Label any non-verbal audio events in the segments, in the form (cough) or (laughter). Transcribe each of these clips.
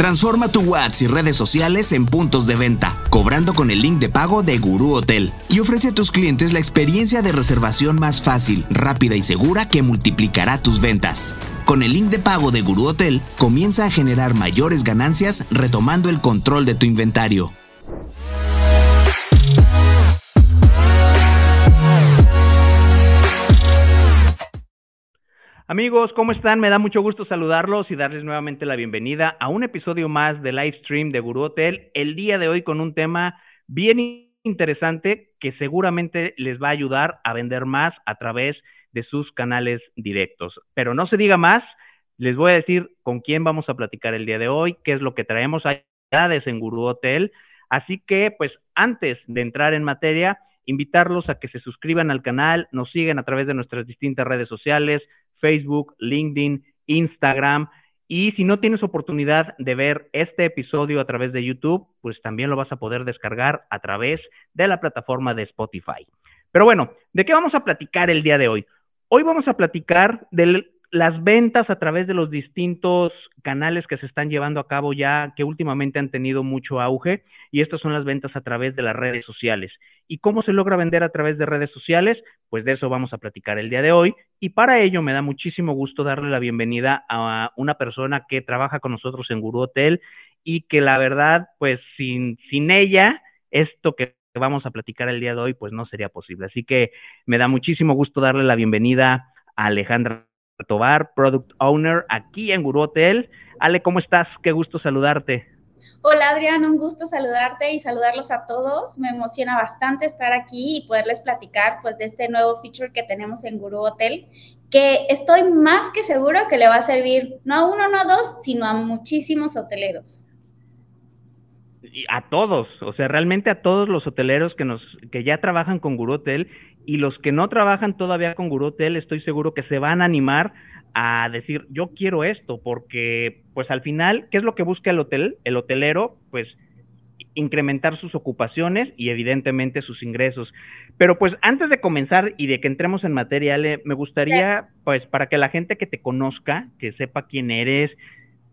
Transforma tu WhatsApp y redes sociales en puntos de venta, cobrando con el link de pago de Gurú Hotel y ofrece a tus clientes la experiencia de reservación más fácil, rápida y segura que multiplicará tus ventas. Con el link de pago de Gurú Hotel, comienza a generar mayores ganancias retomando el control de tu inventario. Amigos, ¿cómo están? Me da mucho gusto saludarlos y darles nuevamente la bienvenida a un episodio más de live stream de Guru Hotel. El día de hoy con un tema bien interesante que seguramente les va a ayudar a vender más a través de sus canales directos. Pero no se diga más, les voy a decir con quién vamos a platicar el día de hoy, qué es lo que traemos allá en Guru Hotel. Así que, pues, antes de entrar en materia, invitarlos a que se suscriban al canal, nos sigan a través de nuestras distintas redes sociales, Facebook, LinkedIn, Instagram. Y si no tienes oportunidad de ver este episodio a través de YouTube, pues también lo vas a poder descargar a través de la plataforma de Spotify. Pero bueno, ¿de qué vamos a platicar el día de hoy? Hoy vamos a platicar del las ventas a través de los distintos canales que se están llevando a cabo ya, que últimamente han tenido mucho auge, y estas son las ventas a través de las redes sociales. ¿Y cómo se logra vender a través de redes sociales? Pues de eso vamos a platicar el día de hoy, y para ello me da muchísimo gusto darle la bienvenida a una persona que trabaja con nosotros en Guru Hotel y que la verdad, pues sin, sin ella, esto que vamos a platicar el día de hoy, pues no sería posible. Así que me da muchísimo gusto darle la bienvenida a Alejandra Tobar, Product Owner aquí en Guru Hotel. Ale, ¿cómo estás? Qué gusto saludarte. Hola Adrián, un gusto saludarte y saludarlos a todos. Me emociona bastante estar aquí y poderles platicar pues de este nuevo feature que tenemos en Guru Hotel, que estoy más que seguro que le va a servir no a uno, no a dos, sino a muchísimos hoteleros. A todos, o sea, realmente a todos los hoteleros que nos que ya trabajan con Guru Hotel y los que no trabajan todavía con Guru Hotel, estoy seguro que se van a animar a decir, yo quiero esto, porque pues al final, ¿qué es lo que busca el hotel? El hotelero, pues incrementar sus ocupaciones y evidentemente sus ingresos. Pero pues antes de comenzar y de que entremos en materia, me gustaría, pues para que la gente que te conozca, que sepa quién eres,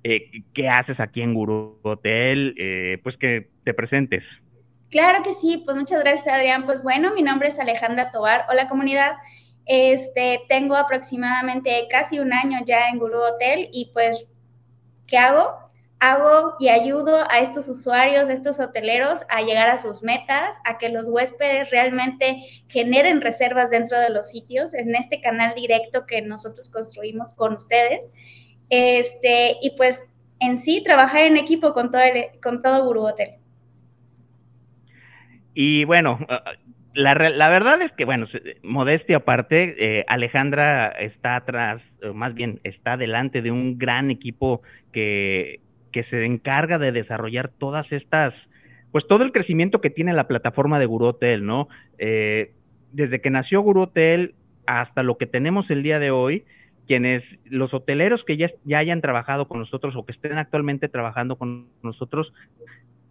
eh, qué haces aquí en Guru Hotel, eh, pues que te presentes. Claro que sí, pues muchas gracias Adrián. Pues bueno, mi nombre es Alejandra Tobar. Hola comunidad. Este, tengo aproximadamente casi un año ya en Guru Hotel y pues, ¿qué hago? Hago y ayudo a estos usuarios, a estos hoteleros a llegar a sus metas, a que los huéspedes realmente generen reservas dentro de los sitios en este canal directo que nosotros construimos con ustedes. Este, y pues en sí trabajar en equipo con todo, el, con todo Guru Hotel. Y bueno, ah, ah, la, la verdad es que, bueno, modestia aparte, eh, Alejandra está atrás, más bien está delante de un gran equipo que, que se encarga de desarrollar todas estas, pues todo el crecimiento que tiene la plataforma de Guru Hotel, ¿no? Eh, desde que nació Guru Hotel hasta lo que tenemos el día de hoy, quienes, los hoteleros que ya, ya hayan trabajado con nosotros o que estén actualmente trabajando con nosotros,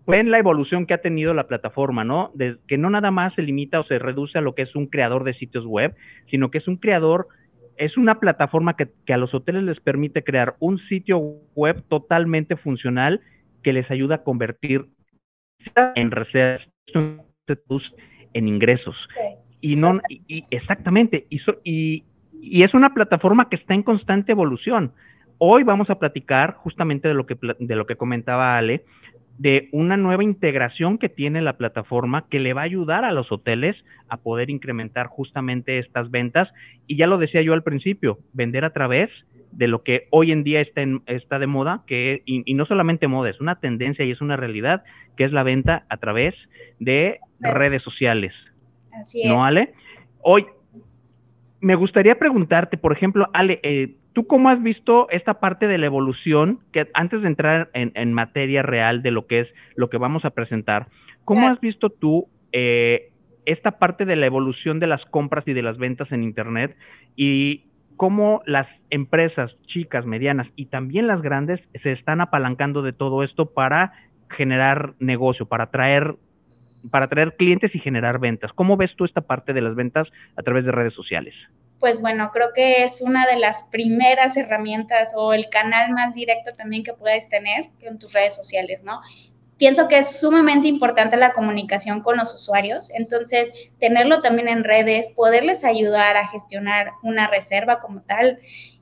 ven la evolución que ha tenido la plataforma, ¿no? De, que no nada más se limita o se reduce a lo que es un creador de sitios web, sino que es un creador, es una plataforma que, a los hoteles les permite crear un sitio web totalmente funcional que les ayuda a convertir en reservas, en ingresos. Y no, y, exactamente, y, y, y es una plataforma que está en constante evolución. Hoy vamos a platicar justamente de lo que, de lo que comentaba Ale, de una nueva integración que tiene la plataforma que le va a ayudar a los hoteles a poder incrementar justamente estas ventas. Y ya lo decía yo al principio, vender a través de lo que hoy en día está, está de moda, que, y, no solamente moda, es una tendencia y es una realidad, que es la venta a través de redes sociales. Así es. ¿No, Ale? Hoy, me gustaría preguntarte, por ejemplo, Ale, eh, ¿Tú cómo has visto esta parte de la evolución, que antes de entrar en, materia real de lo que es lo que vamos a presentar, cómo has visto tú eh, esta parte de la evolución de las compras y de las ventas en Internet y cómo las empresas chicas, medianas y también las grandes se están apalancando de todo esto para generar negocio, para traer para traer clientes y generar ventas. ¿Cómo ves tú esta parte de las ventas a través de redes sociales? pues bueno, creo que es una de las primeras herramientas o el canal más directo también que puedes tener en tus redes sociales, ¿no? Pienso que es sumamente importante la comunicación con los usuarios, entonces tenerlo también en redes, poderles ayudar a gestionar una reserva como tal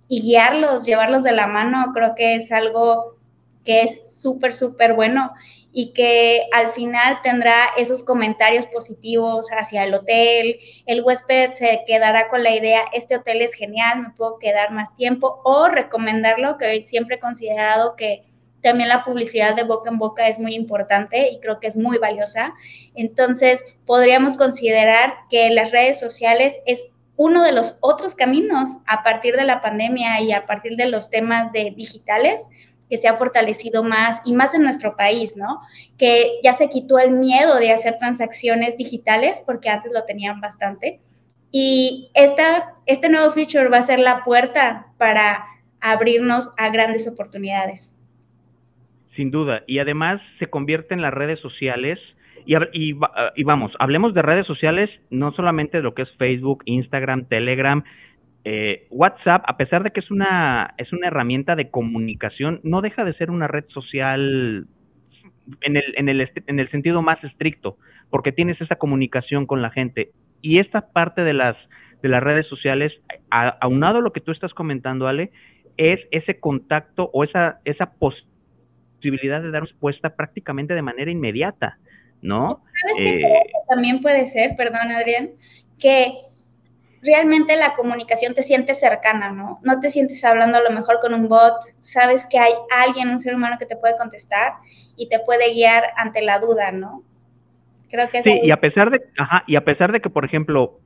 y guiarlos, llevarlos de la mano, creo que es algo que es súper, súper bueno y que al final tendrá esos comentarios positivos hacia el hotel, el huésped se quedará con la idea, este hotel es genial, me puedo quedar más tiempo o recomendarlo, que siempre he considerado que también la publicidad de boca en boca es muy importante y creo que es muy valiosa. Entonces, podríamos considerar que las redes sociales es uno de los otros caminos a partir de la pandemia y a partir de los temas de digitales que se ha fortalecido más y más en nuestro país, ¿no? Que ya se quitó el miedo de hacer transacciones digitales porque antes lo tenían bastante. Y esta, este nuevo feature va a ser la puerta para abrirnos a grandes oportunidades. Sin duda. Y además se convierte en las redes sociales. Y, y, y, vamos, hablemos de redes sociales, no solamente de lo que es Facebook, Instagram, Telegram, eh, WhatsApp, a pesar de que es una, es una herramienta de comunicación, no deja de ser una red social en el, en el, en el sentido más estricto, porque tienes esa comunicación con la gente. Y esta parte de las, de las redes sociales, aunado a lo que tú estás comentando, Ale, es ese contacto o esa, esa posibilidad de dar respuesta prácticamente de manera inmediata, ¿no? ¿Sabes qué eh, también puede ser, perdón Adrián, que realmente la comunicación te siente cercana, ¿no? No te sientes hablando a lo mejor con un bot, sabes que hay alguien, un ser humano que te puede contestar y te puede guiar ante la duda, ¿no? Creo que Sí, y a pesar de, ajá, y a pesar de que, por ejemplo,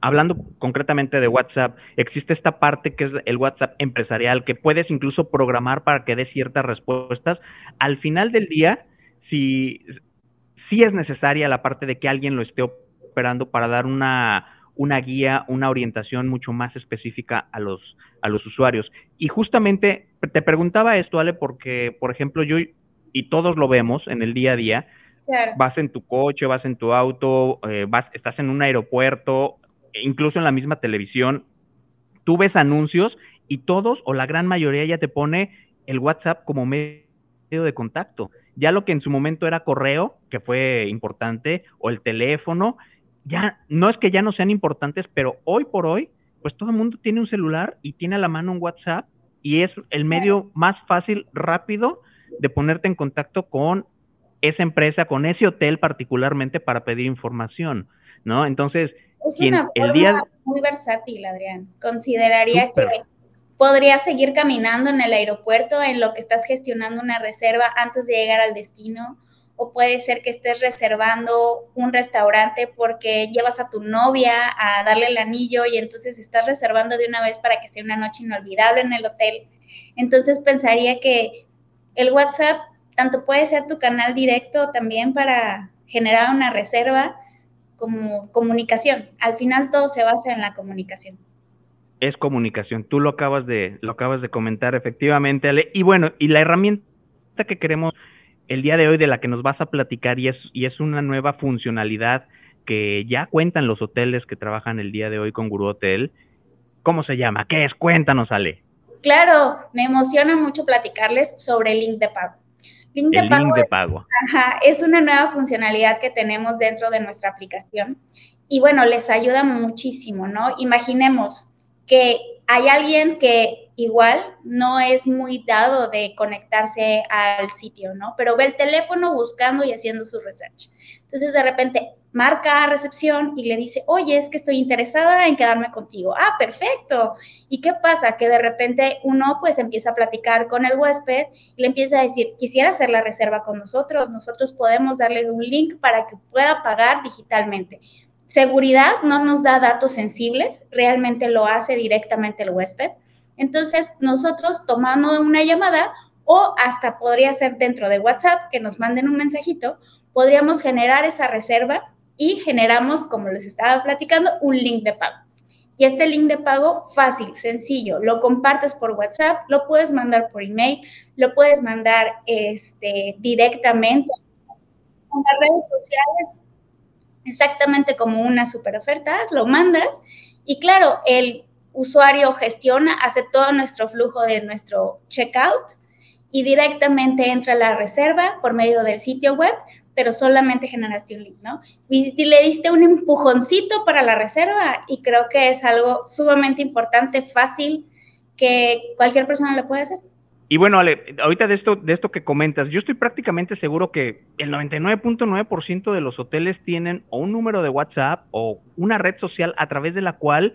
hablando concretamente de WhatsApp, existe esta parte que es el WhatsApp empresarial, que puedes incluso programar para que dé ciertas respuestas. Al final del día, si, si es necesaria la parte de que alguien lo esté operando para dar una una guía, una orientación mucho más específica a los, a los usuarios. Y justamente te preguntaba esto, Ale, porque, por ejemplo, yo y todos lo vemos en el día a día, vas en tu coche, vas en tu auto, eh, vas, estás en un aeropuerto, incluso en la misma televisión, tú ves anuncios y todos o la gran mayoría ya te pone el WhatsApp como medio de contacto. Ya lo que en su momento era correo, que fue importante, o el teléfono, ya no es que ya no sean importantes, pero hoy por hoy, pues todo el mundo tiene un celular y tiene a la mano un WhatsApp y es el medio más fácil, rápido de ponerte en contacto con esa empresa, con ese hotel particularmente para pedir información, ¿no? Entonces, es una el día muy versátil, Adrián. Consideraría que podría seguir caminando en el aeropuerto en lo que estás gestionando una reserva antes de llegar al destino o puede ser que estés reservando un restaurante porque llevas a tu novia a darle el anillo y entonces estás reservando de una vez para que sea una noche inolvidable en el hotel. Entonces pensaría que el WhatsApp tanto puede ser tu canal directo también para generar una reserva como comunicación. Al final todo se basa en la comunicación. Es comunicación. Tú lo acabas de lo acabas de comentar efectivamente, Ale. Y bueno, y la herramienta que queremos el día de hoy de la que nos vas a platicar y es, y es una nueva funcionalidad que ya cuentan los hoteles que trabajan el día de hoy con Guru Hotel. ¿Cómo se llama? ¿Qué es? Cuéntanos, Ale. Claro, me emociona mucho platicarles sobre el link de pago. Link de, pago, link de pago. Ajá, es una nueva funcionalidad que tenemos dentro de nuestra aplicación y bueno, les ayuda muchísimo, ¿no? Imaginemos que hay alguien que igual no es muy dado de conectarse al sitio, ¿no? Pero ve el teléfono buscando y haciendo su research. Entonces de repente marca a recepción y le dice, oye, es que estoy interesada en quedarme contigo. Ah, perfecto. ¿Y qué pasa? Que de repente uno pues empieza a platicar con el huésped y le empieza a decir, quisiera hacer la reserva con nosotros, nosotros podemos darle un link para que pueda pagar digitalmente. Seguridad no nos da datos sensibles, realmente lo hace directamente el huésped. Entonces, nosotros tomando una llamada o hasta podría ser dentro de WhatsApp que nos manden un mensajito, podríamos generar esa reserva y generamos, como les estaba platicando, un link de pago. Y este link de pago fácil, sencillo, lo compartes por WhatsApp, lo puedes mandar por email, lo puedes mandar este, directamente en las redes sociales exactamente como una super oferta, lo mandas Y claro, el usuario gestiona, hace todo nuestro flujo de nuestro checkout y directamente entra a la reserva por medio del sitio web, pero solamente generaste un link, ¿no? Y, le diste un empujoncito para la reserva y creo que es algo sumamente importante, fácil, que cualquier persona lo puede hacer. Y bueno, Ale, ahorita de esto, de esto que comentas, yo estoy prácticamente seguro que el 99.9% de los hoteles tienen o un número de WhatsApp o una red social a través de la cual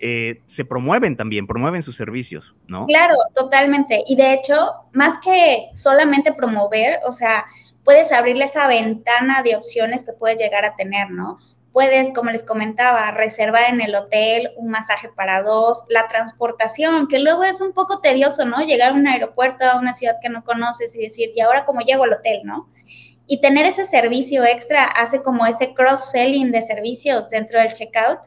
eh, se promueven también, promueven sus servicios, ¿no? Claro, totalmente. Y de hecho, más que solamente promover, o sea, puedes abrirle esa ventana de opciones que puedes llegar a tener, ¿no? Puedes, como les comentaba, reservar en el hotel un masaje para dos, la transportación, que luego es un poco tedioso, ¿no? Llegar a un aeropuerto, a una ciudad que no conoces y decir, ¿y ahora cómo llego al hotel, no? Y tener ese servicio extra hace como ese cross-selling de servicios dentro del checkout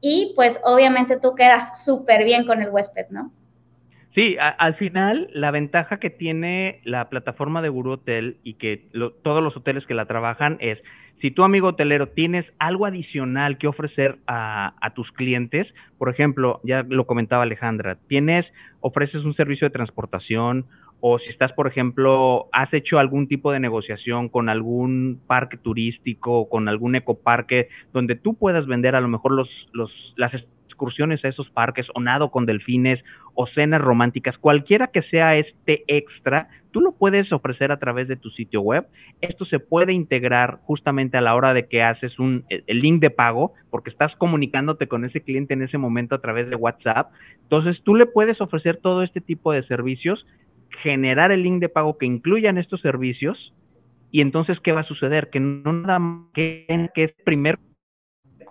y pues obviamente tú quedas súper bien con el huésped, ¿no? Sí, al final la ventaja que tiene la plataforma de Guru Hotel y que todos los hoteles que la trabajan es, si tu amigo hotelero tienes algo adicional que ofrecer a, a, tus clientes, por ejemplo, ya lo comentaba Alejandra, tienes, ofreces un servicio de transportación o si estás, por ejemplo, has hecho algún tipo de negociación con algún parque turístico, con algún ecoparque, donde tú puedas vender a lo mejor los, los, las excursiones a esos parques, o nado con delfines, o cenas románticas, cualquiera que sea este extra, tú lo puedes ofrecer a través de tu sitio web. Esto se puede integrar justamente a la hora de que haces un, el link de pago, porque estás comunicándote con ese cliente en ese momento a través de WhatsApp. Entonces, tú le puedes ofrecer todo este tipo de servicios generar el link de pago que incluyan estos servicios y entonces qué va a suceder que no nada más que, que primer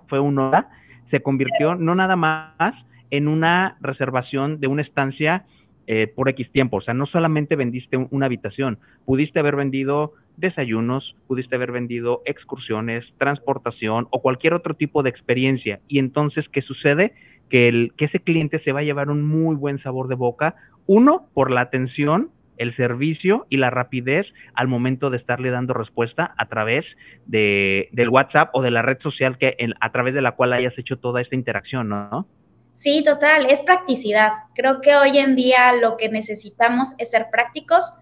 fue una hora se convirtió no nada más en una reservación de una estancia eh, por X tiempo, o sea, no solamente vendiste una habitación, pudiste haber vendido desayunos, pudiste haber vendido excursiones, transportación o cualquier otro tipo de experiencia. Y entonces, ¿qué sucede? Que, ese cliente se va a llevar un muy buen sabor de boca uno, por la atención, el servicio y la rapidez al momento de estarle dando respuesta a través de, del WhatsApp o de la red social que a través de la cual hayas hecho toda esta interacción, ¿no? Sí, total, es practicidad. Creo que hoy en día lo que necesitamos es ser prácticos,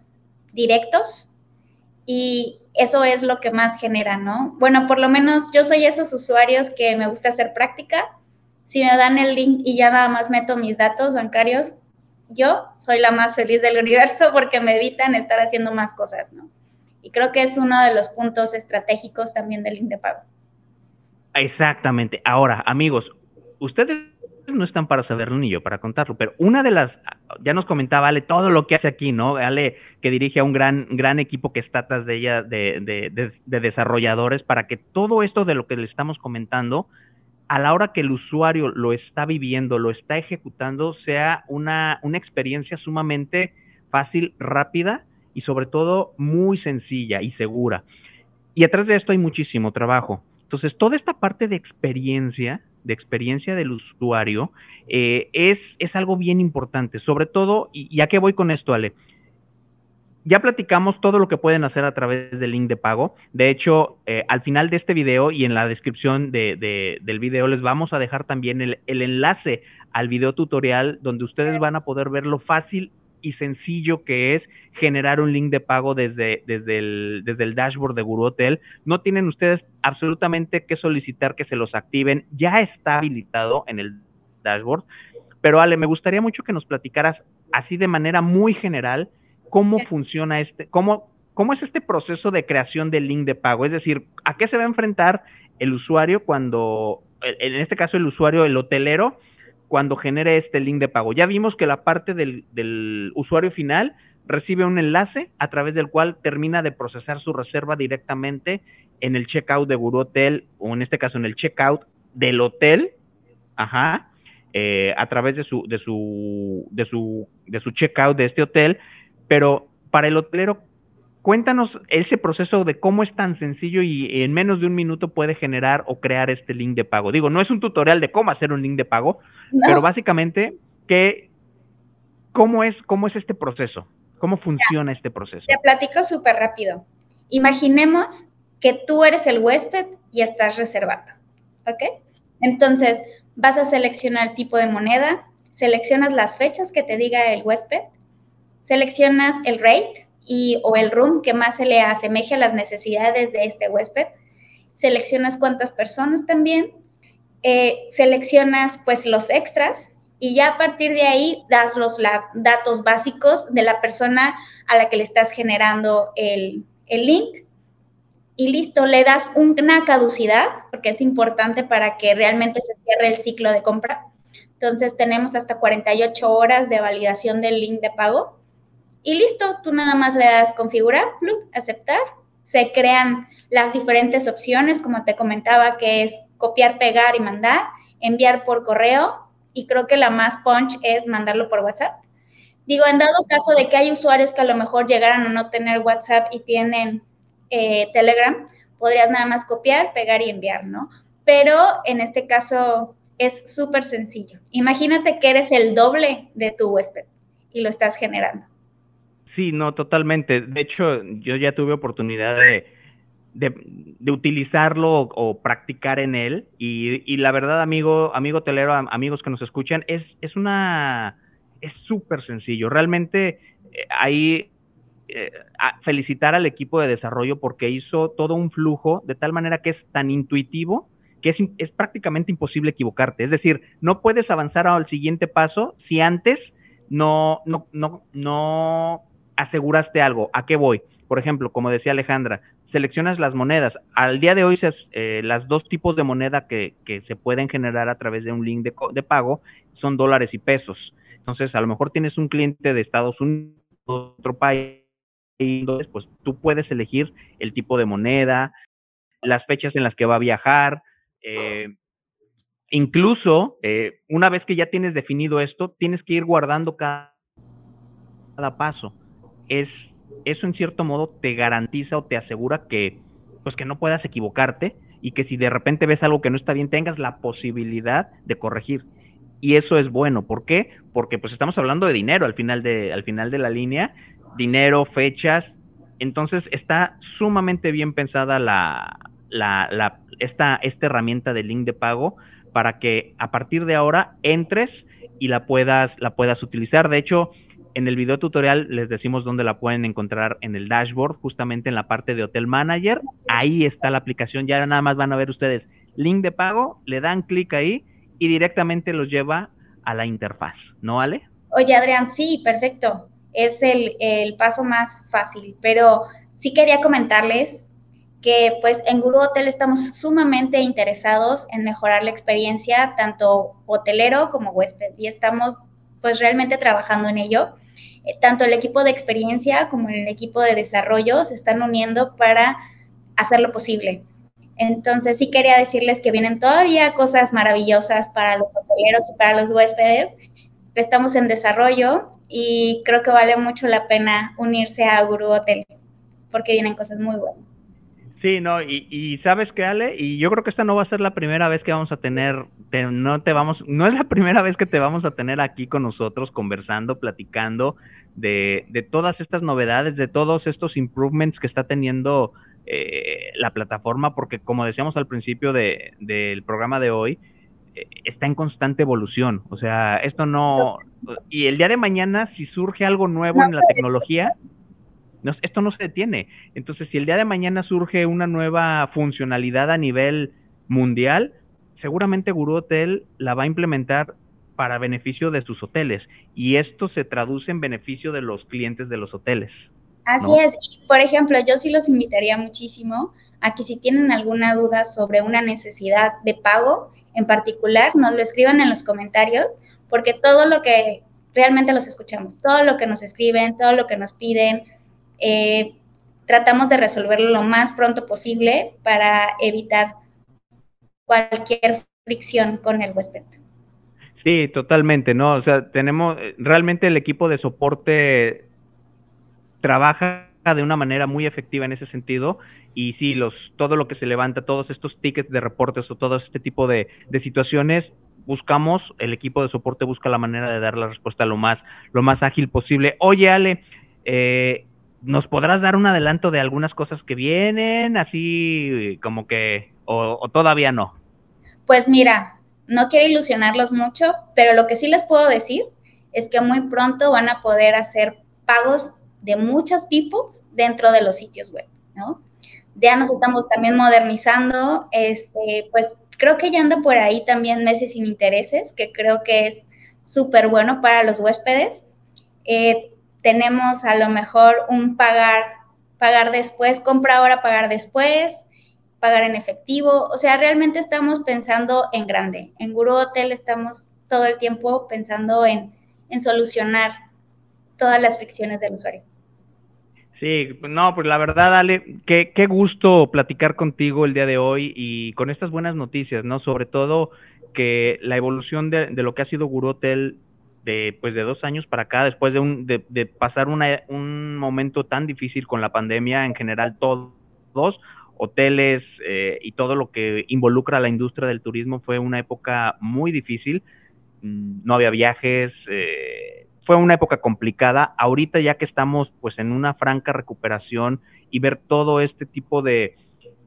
directos, y eso es lo que más genera, ¿no? Bueno, por lo menos yo soy esos usuarios que me gusta hacer práctica. Si me dan el link y ya nada más meto mis datos bancarios, yo soy la más feliz del (laughs) universo porque me evitan estar haciendo más cosas, ¿no? Y creo que es uno de los puntos estratégicos también del link de pago. Exactamente. Ahora, amigos, ustedes no están para saberlo ni yo para contarlo, pero una de las, ya nos comentaba Ale todo lo que hace aquí, ¿no? Ale que dirige a un gran, gran equipo que está atrás de ella de, de, de desarrolladores para que todo esto de lo que le estamos comentando a la hora que el usuario lo está viviendo, lo está ejecutando, sea una, una experiencia sumamente fácil, rápida y sobre todo muy sencilla y segura. Y atrás de esto hay muchísimo trabajo. Entonces, toda esta parte de experiencia, de experiencia del usuario, eh, es, es algo bien importante. Sobre todo, y ya que voy con esto, Ale, ya platicamos todo lo que pueden hacer a través del link de pago. De hecho, eh, al final de este video y en la descripción de, del video les vamos a dejar también el, enlace al video tutorial donde ustedes van a poder ver lo fácil y sencillo que es generar un link de pago desde, desde, el, desde el dashboard de Guru Hotel. No tienen ustedes absolutamente que solicitar que se los activen. Ya está habilitado en el dashboard. Pero Ale, me gustaría mucho que nos platicaras así de manera muy general cómo funciona este, cómo, cómo es este proceso de creación del link de pago. Es decir, ¿a qué se va a enfrentar el usuario cuando, en este caso el usuario, el hotelero, cuando genere este link de pago? Ya vimos que la parte del, del usuario final recibe un enlace a través del cual termina de procesar su reserva directamente en el checkout de Guru Hotel o en este caso en el checkout del hotel, ajá, eh, a través de su, de su, de su, de su checkout de este hotel pero para el hotelero, cuéntanos ese proceso de cómo es tan sencillo y en menos de un minuto puede generar o crear este link de pago. Digo, no es un tutorial de cómo hacer un link de pago, pero básicamente, ¿qué, cómo, es, ¿cómo es este proceso? ¿Cómo funciona este proceso? Te platico súper rápido. Imaginemos que tú eres el huésped y estás reservado, ¿ok? Entonces, vas a seleccionar tipo de moneda, seleccionas las fechas que te diga el huésped, seleccionas el rate y, o el room que más se le asemeje a las necesidades de este huésped, seleccionas cuántas personas también, eh, seleccionas pues los extras y ya a partir de ahí das los datos básicos de la persona a la que le estás generando el, el link y listo, le das una caducidad, porque es importante para que realmente se cierre el ciclo de compra. Entonces tenemos hasta 48 horas de validación del link de pago. Y listo, tú nada más le das configurar, aceptar. Se crean las diferentes opciones, como te comentaba, que es copiar, pegar y mandar, enviar por correo. Y creo que la más punch es mandarlo por WhatsApp. Digo, en dado caso de que hay usuarios que a lo mejor llegaran a no tener WhatsApp y tienen eh, Telegram, podrías nada más copiar, pegar y enviar, ¿no? Pero en este caso es súper sencillo. Imagínate que eres el doble de tu huésped y lo estás generando. Sí, no, totalmente. De hecho, yo ya tuve oportunidad de, de, utilizarlo o, practicar en él y, la verdad, amigo, amigo telero, amigos que nos escuchan, es, es una, es súper sencillo. Realmente eh, ahí eh, felicitar al equipo de desarrollo porque hizo todo un flujo de tal manera que es tan intuitivo que es, es, prácticamente imposible equivocarte. Es decir, no puedes avanzar al siguiente paso si antes no, no, no, no aseguraste algo. ¿A qué voy? Por ejemplo, como decía Alejandra, seleccionas las monedas. Al día de hoy, eh, las dos tipos de moneda que, que, se pueden generar a través de un link de, de pago son dólares y pesos. Entonces, a lo mejor tienes un cliente de Estados Unidos, otro país, pues tú puedes elegir el tipo de moneda, las fechas en las que va a viajar. Eh, incluso, eh, una vez que ya tienes definido esto, tienes que ir guardando cada, cada paso. Es, eso en cierto modo te garantiza o te asegura que, pues que no puedas equivocarte y que si de repente ves algo que no está bien, tengas la posibilidad de corregir. Y eso es bueno. ¿Por qué? Porque pues estamos hablando de dinero al final de, al final de la línea dinero, fechas. Entonces está sumamente bien pensada la, la, esta, esta herramienta de link de pago para que a partir de ahora entres y la puedas, la puedas utilizar. De hecho, en el video tutorial les decimos dónde la pueden encontrar en el dashboard, justamente en la parte de Hotel Manager. Ahí está la aplicación, ya nada más van a ver ustedes link de pago, le dan clic ahí y directamente los lleva a la interfaz, ¿no, Ale? Oye, Adrián, sí, perfecto es el, paso más fácil, pero sí quería comentarles que pues en Guru Hotel estamos sumamente interesados en mejorar la experiencia tanto hotelero como huésped y estamos pues realmente trabajando en ello. Eh, tanto el equipo de experiencia como el equipo de desarrollo se están uniendo para hacerlo posible. Entonces sí quería decirles que vienen todavía cosas maravillosas para los hoteleros y para los huéspedes. Estamos en desarrollo y creo que vale mucho la pena unirse a Guru Hotel porque vienen cosas muy buenas. Sí, no, y, y sabes que Ale, y yo creo que esta no va a ser la primera vez que vamos a tener, no te vamos, no es la primera vez que te vamos a tener aquí con nosotros conversando, platicando de, de todas estas novedades, de todos estos improvements que está teniendo eh, la plataforma, porque como decíamos al principio de, del programa de hoy, está en constante evolución. O sea, esto no... Y el día de mañana, si surge algo nuevo en la tecnología, no, esto no se detiene. Entonces, si el día de mañana surge una nueva funcionalidad a nivel mundial, seguramente Guru Hotel la va a implementar para beneficio de sus hoteles. Y esto se traduce en beneficio de los clientes de los hoteles. Así es. Y, por ejemplo, yo sí los invitaría muchísimo a que si tienen alguna duda sobre una necesidad de pago en particular, nos lo escriban en los comentarios, porque todo lo que realmente los escuchamos, todo lo que nos escriben, todo lo que nos piden, eh, tratamos de resolverlo lo más pronto posible para evitar cualquier fricción con el huésped. Sí, totalmente, ¿no? O sea, tenemos, realmente el equipo de soporte trabaja de una manera muy efectiva en ese sentido y sí, los, todo lo que se levanta, todos estos tickets de reportes o todo este tipo de, situaciones, buscamos, el equipo de soporte busca la manera de dar la respuesta lo más, lo más ágil posible. Oye, Ale, eh, ¿nos podrás dar un adelanto de algunas cosas que vienen, así como que, o, todavía no? Pues mira, no quiero ilusionarlos mucho, pero lo que sí les puedo decir es que muy pronto van a poder hacer pagos de muchos tipos dentro de los sitios web, ¿no? Ya nos estamos también modernizando, este, pues creo que ya anda por ahí también meses sin intereses, que creo que es súper bueno para los huéspedes. Eh, tenemos a lo mejor un pagar, pagar después, compra ahora, pagar después, pagar en efectivo. O sea, realmente estamos pensando en grande. En Guru Hotel estamos todo el tiempo pensando en, en solucionar todas las fricciones del usuario. Sí, no, pues la verdad, Ale, qué, qué gusto platicar contigo el día de hoy y con estas buenas noticias, ¿no? Sobre todo que la evolución de, de lo que ha sido Guru Hotel de, pues de dos años para acá, después de, un, de, de pasar una, un momento tan difícil con la pandemia, en general todos, hoteles eh, y todo lo que involucra a la industria del turismo fue una época muy difícil, mm, no había viajes, eh, fue una época complicada. Ahorita ya que estamos pues en una franca recuperación y ver todo este tipo de,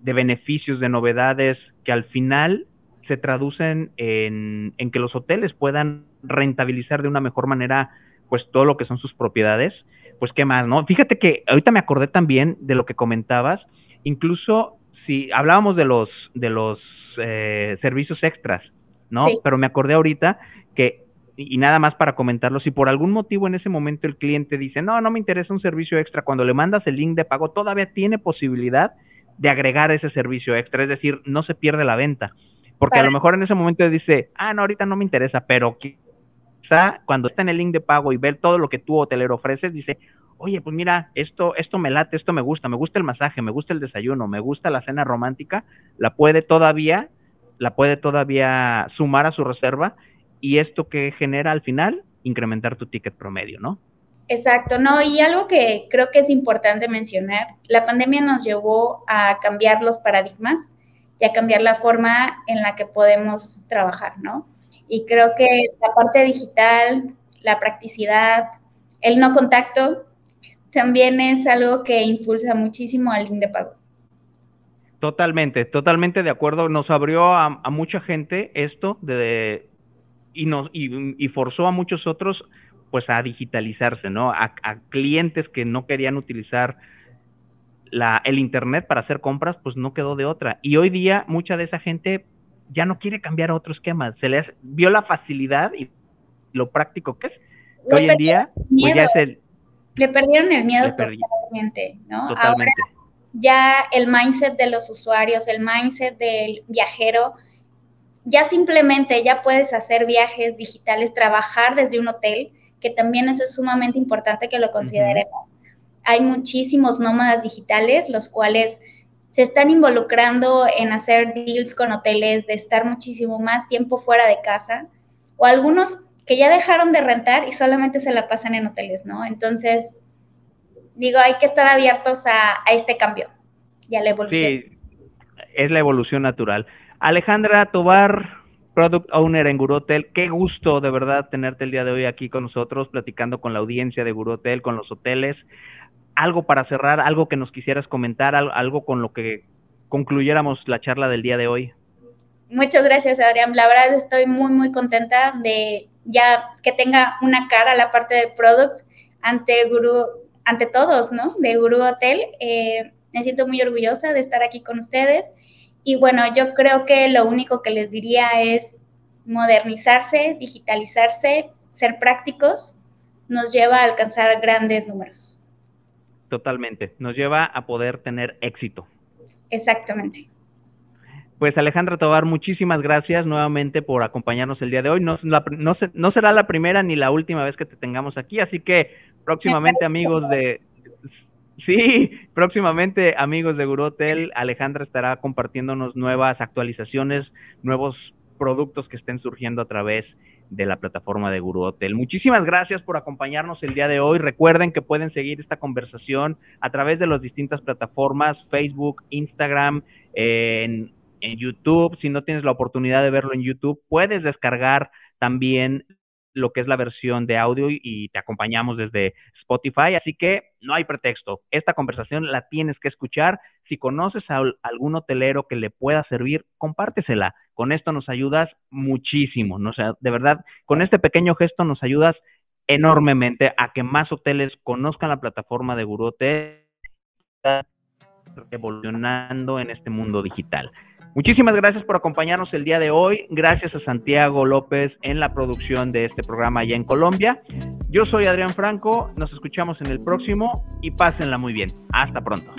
de beneficios, de novedades que al final se traducen en, en, que los hoteles puedan rentabilizar de una mejor manera pues todo lo que son sus propiedades, pues qué más, ¿no? Fíjate que ahorita me acordé también de lo que comentabas, incluso si hablábamos de los de los eh, servicios extras, ¿no? Sí. Pero me acordé ahorita que y nada más para comentarlo, si por algún motivo en ese momento el cliente dice, no, no me interesa un servicio extra, cuando le mandas el link de pago todavía tiene posibilidad de agregar ese servicio extra, es decir, no se pierde la venta, porque a lo mejor en ese momento dice, ah, no, ahorita no me interesa, pero quizá cuando está en el link de pago y ve todo lo que tú hotelero ofreces, dice, oye, pues mira, esto, esto me late, esto me gusta, me gusta el masaje, me gusta el desayuno, me gusta la cena romántica, la puede todavía, la puede todavía sumar a su reserva y esto que genera al final, incrementar tu ticket promedio, ¿no? Exacto, no, y algo que creo que es importante mencionar, la pandemia nos llevó a cambiar los paradigmas y a cambiar la forma en la que podemos trabajar, ¿no? Y creo que la parte digital, la practicidad, el no contacto, también es algo que impulsa muchísimo al link de pago. Totalmente, totalmente de acuerdo. Nos abrió a, mucha gente esto de, y, nos, y, forzó a muchos otros pues a digitalizarse, ¿no? A, clientes que no querían utilizar la, el Internet para hacer compras, pues no quedó de otra. Y hoy día mucha de esa gente ya no quiere cambiar a otro esquema, se les vio la facilidad y lo práctico que es. Que hoy en día, pues ya es el... Le perdieron el miedo totalmente, ¿no? Totalmente. Ahora ya el mindset de los usuarios, el mindset del viajero, ya simplemente ya puedes hacer viajes digitales, trabajar desde un hotel, que también eso es sumamente importante que lo consideremos. Uh -huh. Hay muchísimos nómadas digitales, los cuales se están involucrando en hacer deals con hoteles, de estar muchísimo más tiempo fuera de casa, o algunos que ya dejaron de rentar y solamente se la pasan en hoteles, ¿no? Entonces, digo, hay que estar abiertos a, este cambio y a la evolución. Sí, es la evolución natural. Alejandra Tobar, Product Owner en Guru Hotel, qué gusto de verdad tenerte el día de hoy aquí con nosotros, platicando con la audiencia de Guru Hotel, con los hoteles. Algo para cerrar, algo que nos quisieras comentar, algo con lo que concluyéramos la charla del día de hoy. Muchas gracias, Adrián. La verdad estoy muy, muy contenta de ya que tenga una cara la parte de product ante Guru, ante todos, ¿no? De Guru Hotel. Eh, me siento muy orgullosa de estar aquí con ustedes y bueno, yo creo que lo único que les diría es modernizarse, digitalizarse, ser prácticos, nos lleva a alcanzar grandes números. Totalmente, nos lleva a poder tener éxito. Exactamente. Pues Alejandra Tobar, muchísimas gracias nuevamente por acompañarnos el día de hoy. No, la, no, no será la primera ni la última vez que te tengamos aquí, así que próximamente amigos de Sí, próximamente, amigos de Guru Hotel, Alejandra estará compartiéndonos nuevas actualizaciones, nuevos productos que estén surgiendo a través de la plataforma de Guru Hotel. Muchísimas gracias por acompañarnos el día de hoy. Recuerden que pueden seguir esta conversación a través de las distintas plataformas, Facebook, Instagram, en YouTube. Si no tienes la oportunidad de verlo en YouTube, puedes descargar también lo que es la versión de audio y te acompañamos desde Spotify, así que no hay pretexto. Esta conversación la tienes que escuchar. Si conoces a algún hotelero que le pueda servir, compártesela. Con esto nos ayudas muchísimo. ¿no? sea, de verdad, con este pequeño gesto nos ayudas enormemente a que más hoteles conozcan la plataforma de Guru Hotel evolucionando en este mundo digital. Muchísimas gracias por acompañarnos el día de hoy. Gracias a Santiago López en la producción de este programa allá en Colombia. Yo soy Adrián Franco, nos escuchamos en el próximo y pásenla muy bien. Hasta pronto.